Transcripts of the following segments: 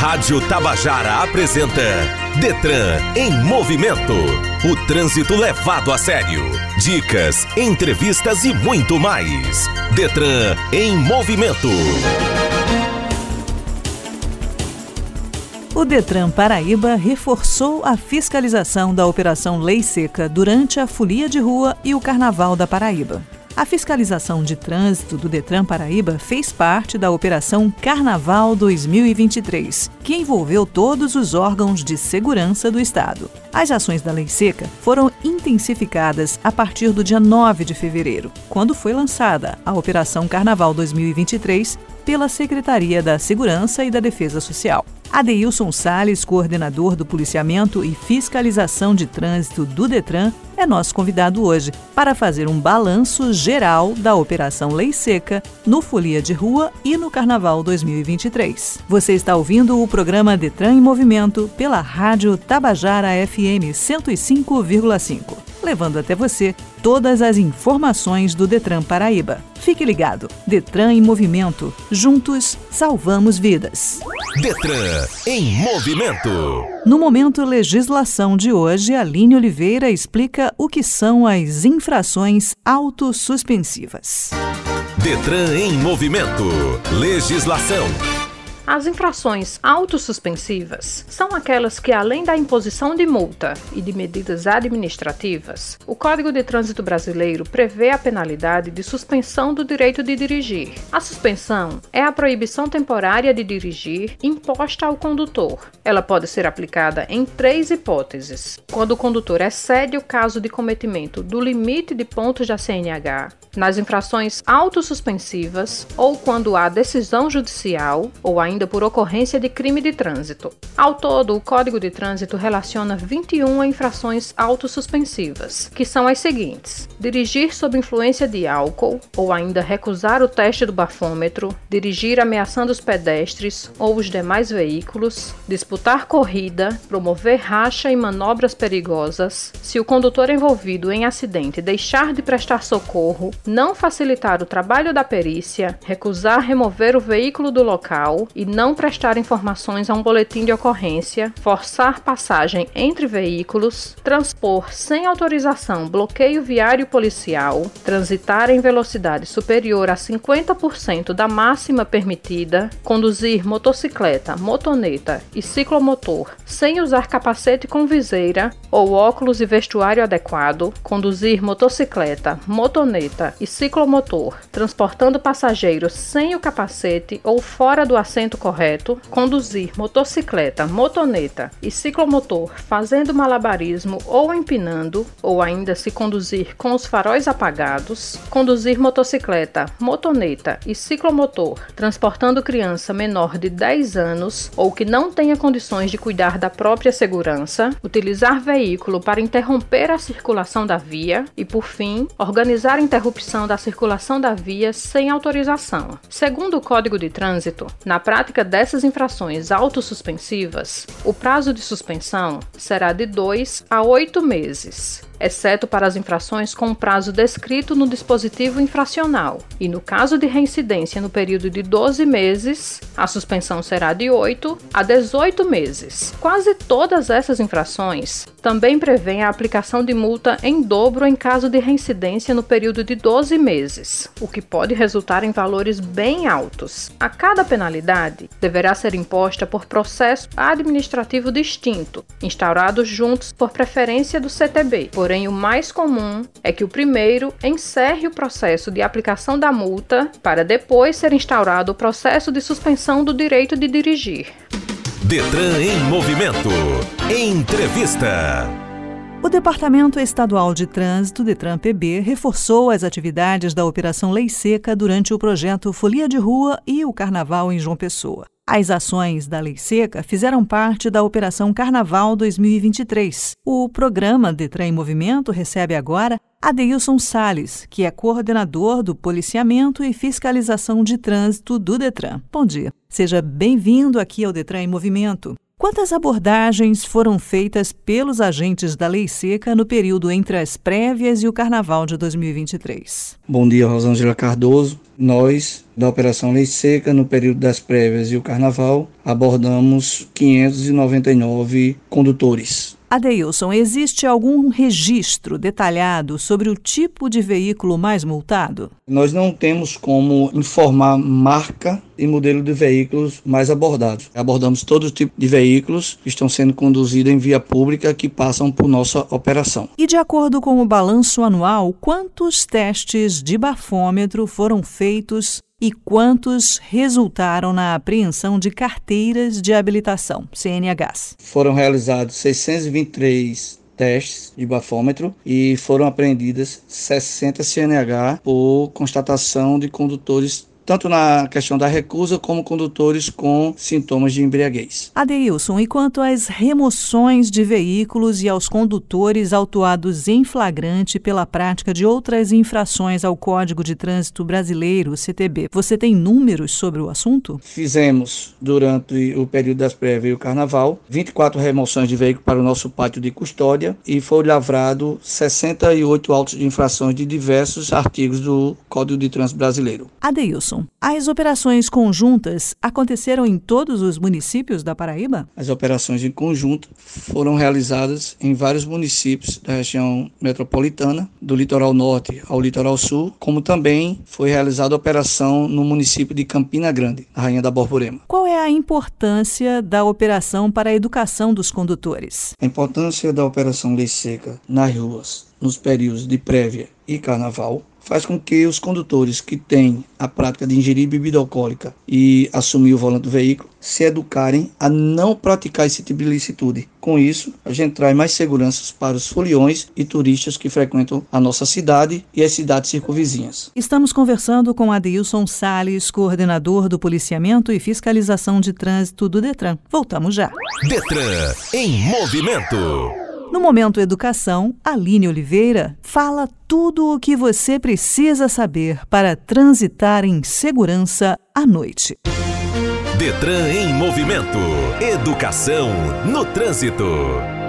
Rádio Tabajara apresenta Detran em movimento. O trânsito levado a sério. Dicas, entrevistas e muito mais. Detran em movimento. O Detran Paraíba reforçou a fiscalização da Operação Lei Seca durante a Folia de Rua e o Carnaval da Paraíba. A fiscalização de trânsito do Detran Paraíba fez parte da Operação Carnaval 2023, que envolveu todos os órgãos de segurança do Estado. As ações da Lei Seca foram intensificadas a partir do dia 9 de fevereiro, quando foi lançada a Operação Carnaval 2023 pela Secretaria da Segurança e da Defesa Social. Adeilson Sales, coordenador do Policiamento e Fiscalização de Trânsito do Detran, é nosso convidado hoje para fazer um balanço geral da Operação Lei Seca no Folia de Rua e no Carnaval 2023. Você está ouvindo o programa Detran em Movimento pela Rádio Tabajara FM 105,5, levando até você todas as informações do Detran Paraíba. Fique ligado. Detran em Movimento. Juntos salvamos vidas. Detran em movimento. No momento legislação de hoje, Aline Oliveira explica o que são as infrações autossuspensivas. Detran em movimento. Legislação. As infrações autossuspensivas são aquelas que, além da imposição de multa e de medidas administrativas, o Código de Trânsito Brasileiro prevê a penalidade de suspensão do direito de dirigir. A suspensão é a proibição temporária de dirigir imposta ao condutor. Ela pode ser aplicada em três hipóteses: quando o condutor excede o caso de cometimento do limite de pontos da CNH, nas infrações autossuspensivas ou quando há decisão judicial ou ainda por ocorrência de crime de trânsito. Ao todo, o Código de Trânsito relaciona 21 infrações autossuspensivas, que são as seguintes: dirigir sob influência de álcool ou ainda recusar o teste do bafômetro, dirigir ameaçando os pedestres ou os demais veículos, disputar corrida, promover racha e manobras perigosas, se o condutor envolvido em acidente deixar de prestar socorro não facilitar o trabalho da perícia, recusar remover o veículo do local e não prestar informações a um boletim de ocorrência, forçar passagem entre veículos, transpor sem autorização bloqueio viário policial, transitar em velocidade superior a 50% da máxima permitida, conduzir motocicleta, motoneta e ciclomotor sem usar capacete com viseira ou óculos e vestuário adequado, conduzir motocicleta, motoneta e ciclomotor, transportando passageiros sem o capacete ou fora do assento correto, conduzir motocicleta, motoneta e ciclomotor fazendo malabarismo ou empinando, ou ainda se conduzir com os faróis apagados, conduzir motocicleta, motoneta e ciclomotor, transportando criança menor de 10 anos ou que não tenha condições de cuidar da própria segurança, utilizar veículo para interromper a circulação da via e, por fim, organizar interrupção da circulação da via sem autorização. Segundo o Código de Trânsito, na prática dessas infrações autossuspensivas, o prazo de suspensão será de 2 a 8 meses exceto para as infrações com prazo descrito no dispositivo infracional. E no caso de reincidência no período de 12 meses, a suspensão será de 8 a 18 meses. Quase todas essas infrações também prevêem a aplicação de multa em dobro em caso de reincidência no período de 12 meses, o que pode resultar em valores bem altos. A cada penalidade deverá ser imposta por processo administrativo distinto, instaurados juntos por preferência do CTB. Por porém o mais comum é que o primeiro encerre o processo de aplicação da multa para depois ser instaurado o processo de suspensão do direito de dirigir. Detran em movimento. Entrevista. O Departamento Estadual de Trânsito, Detran PB, reforçou as atividades da Operação Lei Seca durante o projeto Folia de Rua e o Carnaval em João Pessoa. As ações da Lei Seca fizeram parte da Operação Carnaval 2023. O programa Detran em Movimento recebe agora Adeilson Sales, que é coordenador do Policiamento e Fiscalização de Trânsito do Detran. Bom dia. Seja bem-vindo aqui ao Detran em Movimento. Quantas abordagens foram feitas pelos agentes da Lei Seca no período entre as prévias e o Carnaval de 2023? Bom dia, Rosângela Cardoso. Nós, da Operação Lei Seca, no período das prévias e o Carnaval, abordamos 599 condutores Adeilson, existe algum registro detalhado sobre o tipo de veículo mais multado? Nós não temos como informar marca e modelo de veículos mais abordados. Abordamos todo tipo de veículos que estão sendo conduzidos em via pública que passam por nossa operação. E de acordo com o balanço anual, quantos testes de bafômetro foram feitos e quantos resultaram na apreensão de carteiras de habilitação, CNHs? Foram realizados 623 testes de bafômetro e foram apreendidas 60 CNH por constatação de condutores tanto na questão da recusa como condutores com sintomas de embriaguez. Adeilson, e quanto às remoções de veículos e aos condutores autuados em flagrante pela prática de outras infrações ao Código de Trânsito Brasileiro, CTB, você tem números sobre o assunto? Fizemos, durante o período das prévias e o carnaval, 24 remoções de veículos para o nosso pátio de custódia e foi lavrado 68 autos de infrações de diversos artigos do Código de Trânsito Brasileiro. Adeilson, as operações conjuntas aconteceram em todos os municípios da Paraíba? As operações em conjunto foram realizadas em vários municípios da região metropolitana, do litoral norte ao litoral sul, como também foi realizada a operação no município de Campina Grande, na Rainha da Borborema. Qual é a importância da operação para a educação dos condutores? A importância da operação Lei Seca nas ruas nos períodos de prévia e carnaval faz com que os condutores que têm a prática de ingerir bebida alcoólica e assumir o volante do veículo se educarem a não praticar esse tipo de licitude. Com isso, a gente traz mais seguranças para os foliões e turistas que frequentam a nossa cidade e as cidades circunvizinhas. Estamos conversando com Adilson Sales, coordenador do Policiamento e Fiscalização de Trânsito do Detran. Voltamos já. Detran em movimento. No Momento Educação, Aline Oliveira fala tudo o que você precisa saber para transitar em segurança à noite. Detran em Movimento. Educação no trânsito.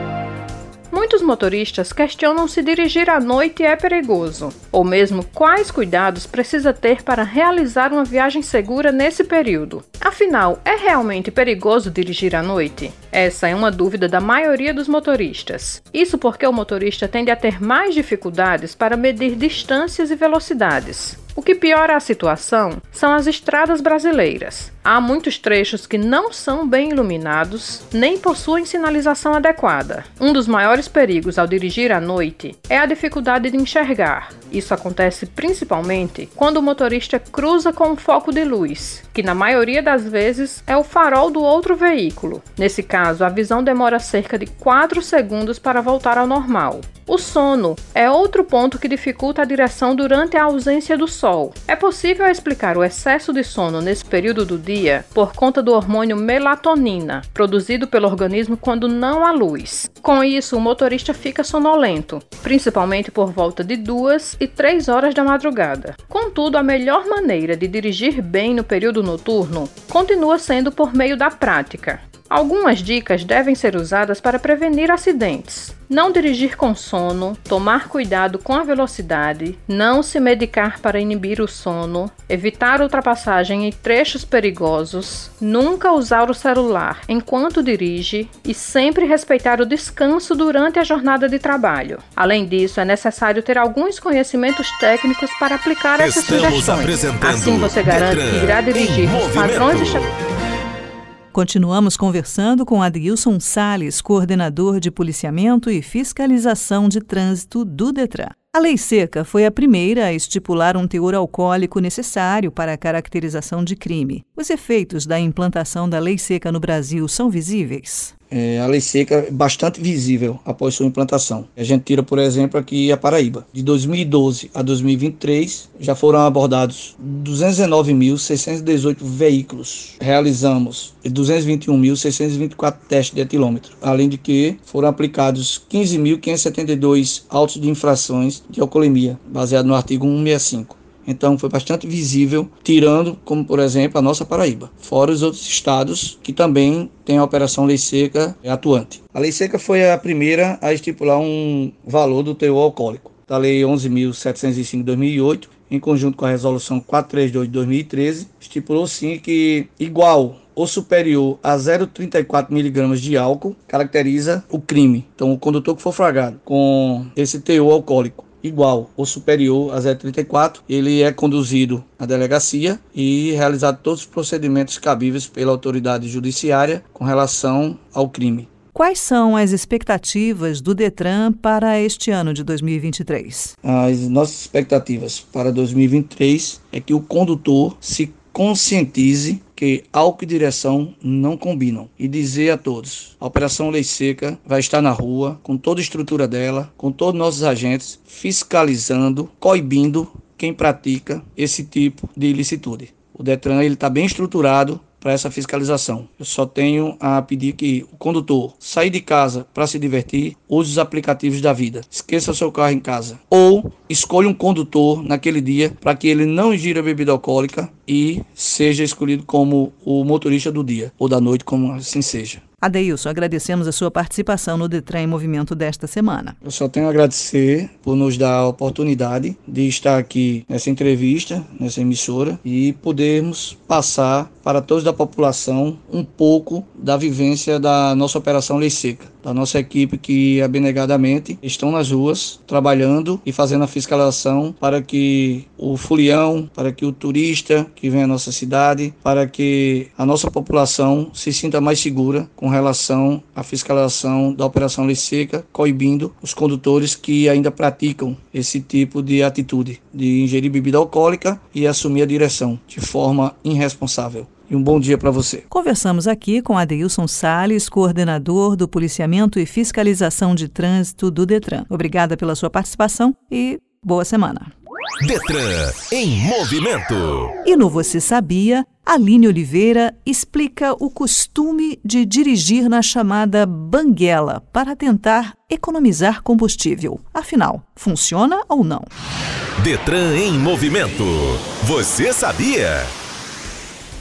Muitos motoristas questionam se dirigir à noite é perigoso, ou mesmo quais cuidados precisa ter para realizar uma viagem segura nesse período. Afinal, é realmente perigoso dirigir à noite? Essa é uma dúvida da maioria dos motoristas. Isso porque o motorista tende a ter mais dificuldades para medir distâncias e velocidades. O que piora a situação são as estradas brasileiras. Há muitos trechos que não são bem iluminados nem possuem sinalização adequada. Um dos maiores perigos ao dirigir à noite é a dificuldade de enxergar. Isso acontece principalmente quando o motorista cruza com um foco de luz, que na maioria das vezes é o farol do outro veículo. Nesse caso, a visão demora cerca de 4 segundos para voltar ao normal. O sono é outro ponto que dificulta a direção durante a ausência do sol. É possível explicar o excesso de sono nesse período do dia por conta do hormônio melatonina, produzido pelo organismo quando não há luz. Com isso, o motorista fica sonolento, principalmente por volta de duas e três horas da madrugada. Contudo, a melhor maneira de dirigir bem no período noturno continua sendo por meio da prática. Algumas dicas devem ser usadas para prevenir acidentes. Não dirigir com sono, tomar cuidado com a velocidade, não se medicar para inibir o sono, evitar ultrapassagem em trechos perigosos, nunca usar o celular enquanto dirige e sempre respeitar o descanso durante a jornada de trabalho. Além disso, é necessário ter alguns conhecimentos técnicos para aplicar essas Estamos sugestões. Assim você garante que irá dirigir os padrões de Continuamos conversando com Adilson Sales, coordenador de policiamento e fiscalização de trânsito do Detran. A lei seca foi a primeira a estipular um teor alcoólico necessário para a caracterização de crime. Os efeitos da implantação da lei seca no Brasil são visíveis? É, a lei seca é bastante visível após sua implantação. A gente tira, por exemplo, aqui a Paraíba. De 2012 a 2023, já foram abordados 219.618 veículos. Realizamos 221.624 testes de etilômetro. Além de que foram aplicados 15.572 autos de infrações de alcoolemia, baseado no artigo 165. Então foi bastante visível, tirando, como por exemplo, a nossa Paraíba, fora os outros estados que também têm a Operação Lei Seca atuante. A Lei Seca foi a primeira a estipular um valor do teor alcoólico, da Lei 11.705 de 2008 em conjunto com a resolução 432 de 2013, estipulou sim que igual ou superior a 0,34 miligramas de álcool caracteriza o crime. Então, o condutor que for flagrado com esse teor alcoólico igual ou superior a 0,34, ele é conduzido à delegacia e realizado todos os procedimentos cabíveis pela autoridade judiciária com relação ao crime. Quais são as expectativas do Detran para este ano de 2023? As nossas expectativas para 2023 é que o condutor se conscientize que álcool e direção não combinam e dizer a todos: a Operação Lei Seca vai estar na rua com toda a estrutura dela, com todos nossos agentes fiscalizando, coibindo quem pratica esse tipo de ilicitude. O Detran ele está bem estruturado para essa fiscalização. Eu só tenho a pedir que o condutor saia de casa para se divertir, use os aplicativos da vida. Esqueça o seu carro em casa. Ou escolha um condutor naquele dia para que ele não ingira bebida alcoólica e seja escolhido como o motorista do dia ou da noite, como assim seja. Adeilson, agradecemos a sua participação no Detran em Movimento desta semana. Eu só tenho a agradecer por nos dar a oportunidade de estar aqui nessa entrevista, nessa emissora e podermos passar para todos da população um pouco da vivência da nossa Operação Lei Seca, da nossa equipe que abnegadamente estão nas ruas trabalhando e fazendo a fiscalização para que o fulião, para que o turista que vem à nossa cidade, para que a nossa população se sinta mais segura com relação à fiscalização da Operação Lei Seca, coibindo os condutores que ainda praticam esse tipo de atitude de ingerir bebida alcoólica e assumir a direção de forma irresponsável e um bom dia para você. Conversamos aqui com Adeilson Sales, coordenador do Policiamento e Fiscalização de Trânsito do Detran. Obrigada pela sua participação e boa semana. Detran em movimento. E no Você Sabia, Aline Oliveira explica o costume de dirigir na chamada banguela para tentar economizar combustível. Afinal, funciona ou não? Detran em movimento. Você sabia?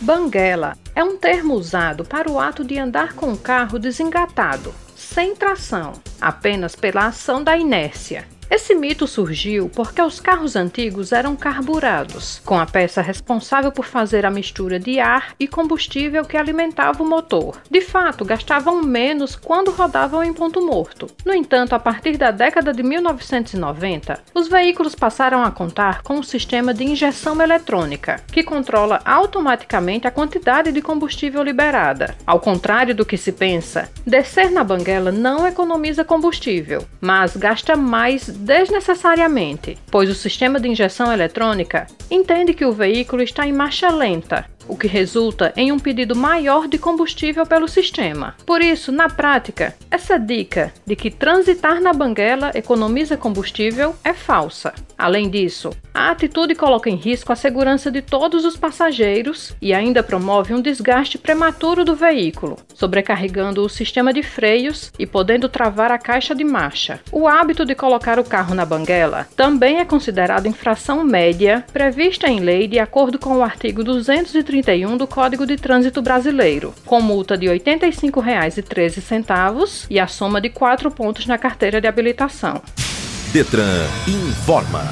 Banguela é um termo usado para o ato de andar com o carro desengatado, sem tração, apenas pela ação da inércia. Esse mito surgiu porque os carros antigos eram carburados, com a peça responsável por fazer a mistura de ar e combustível que alimentava o motor. De fato, gastavam menos quando rodavam em ponto morto. No entanto, a partir da década de 1990, os veículos passaram a contar com um sistema de injeção eletrônica, que controla automaticamente a quantidade de combustível liberada. Ao contrário do que se pensa, descer na banguela não economiza combustível, mas gasta mais desnecessariamente, pois o sistema de injeção eletrônica entende que o veículo está em marcha lenta o que resulta em um pedido maior de combustível pelo sistema. Por isso, na prática, essa dica de que transitar na banguela economiza combustível é falsa. Além disso, a atitude coloca em risco a segurança de todos os passageiros e ainda promove um desgaste prematuro do veículo, sobrecarregando o sistema de freios e podendo travar a caixa de marcha. O hábito de colocar o carro na banguela também é considerado infração média prevista em lei de acordo com o artigo 230 31 do Código de Trânsito Brasileiro, com multa de R$ 85,13 e a soma de 4 pontos na carteira de habilitação. Detran informa.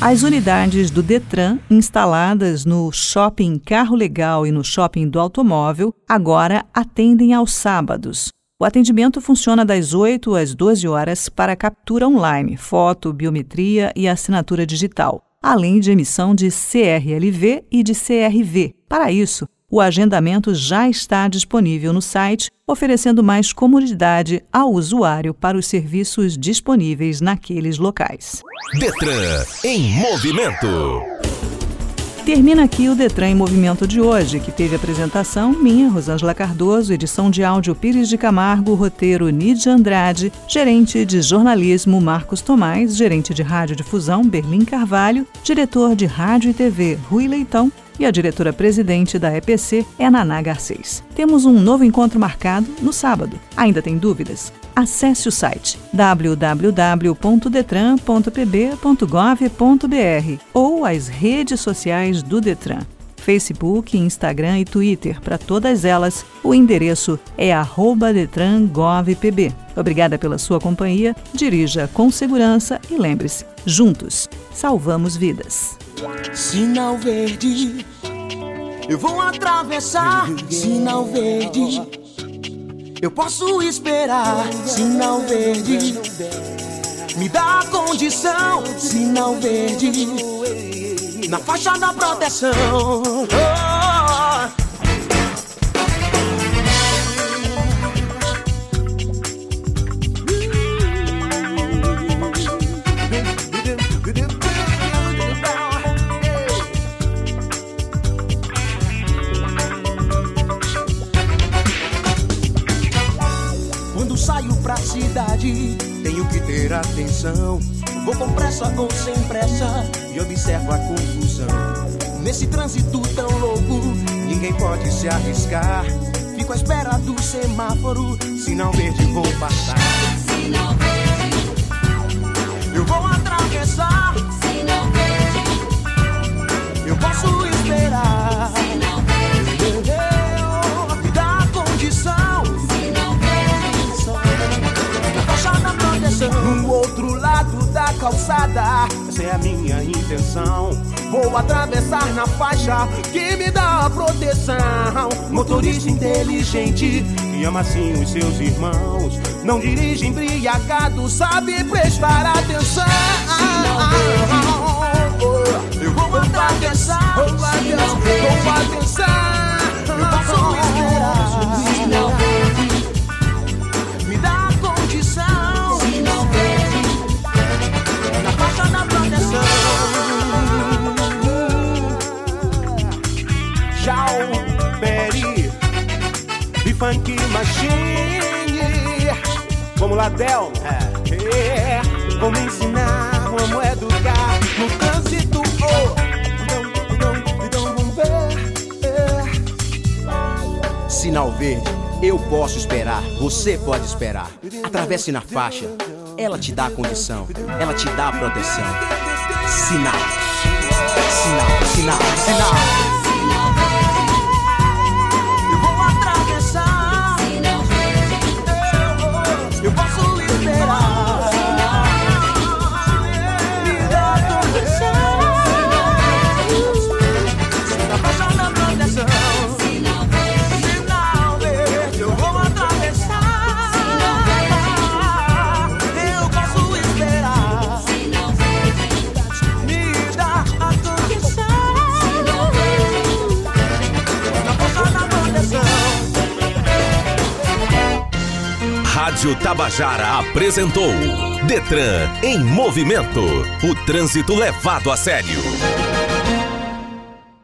As unidades do Detran, instaladas no Shopping Carro Legal e no Shopping do Automóvel, agora atendem aos sábados. O atendimento funciona das 8 às 12 horas para captura online, foto, biometria e assinatura digital além de emissão de CRLV e de CRV. Para isso, o agendamento já está disponível no site, oferecendo mais comodidade ao usuário para os serviços disponíveis naqueles locais. Detran em movimento. Termina aqui o Detran em Movimento de hoje, que teve apresentação minha, Rosângela Cardoso, edição de áudio Pires de Camargo, roteiro Nidia Andrade, gerente de jornalismo Marcos Tomás, gerente de rádio difusão Berlim Carvalho, diretor de rádio e TV Rui Leitão e a diretora-presidente da EPC é Naná Garcês. Temos um novo encontro marcado no sábado. Ainda tem dúvidas? Acesse o site www.detran.pb.gov.br ou as redes sociais do Detran. Facebook, Instagram e Twitter. Para todas elas, o endereço é @detrangovpb. Obrigada pela sua companhia, dirija com segurança e lembre-se: juntos, salvamos vidas. Sinal verde, eu vou atravessar. Sinal verde, eu posso esperar. Sinal verde, me dá a condição. Sinal verde, na faixa da proteção. Oh. Atenção. Vou com pressa ou sem pressa e observo a confusão. Nesse trânsito tão louco, ninguém pode se arriscar. Fico à espera do semáforo, sinal verde vou passar. Sinal verde. Eu vou atravessar. Sinal verde. Eu posso esperar. Calçada, essa é a minha intenção. Vou atravessar na faixa que me dá proteção. Motorista inteligente que ama assim os seus irmãos. Não dirige embriagado, sabe prestar atenção. Eu vou atravessar, vou atenção, vou atenção. Eu posso Funk Machine. Vamos lá, Del. É. Vamos ensinar, vamos educar no trânsito. Oh. Sinal verde, eu posso esperar, você pode esperar. Atravesse na faixa, ela te dá a condição, ela te dá a proteção. Sinal, sinal, sinal, sinal. Rádio Tabajara apresentou Detran em movimento. O trânsito levado a sério.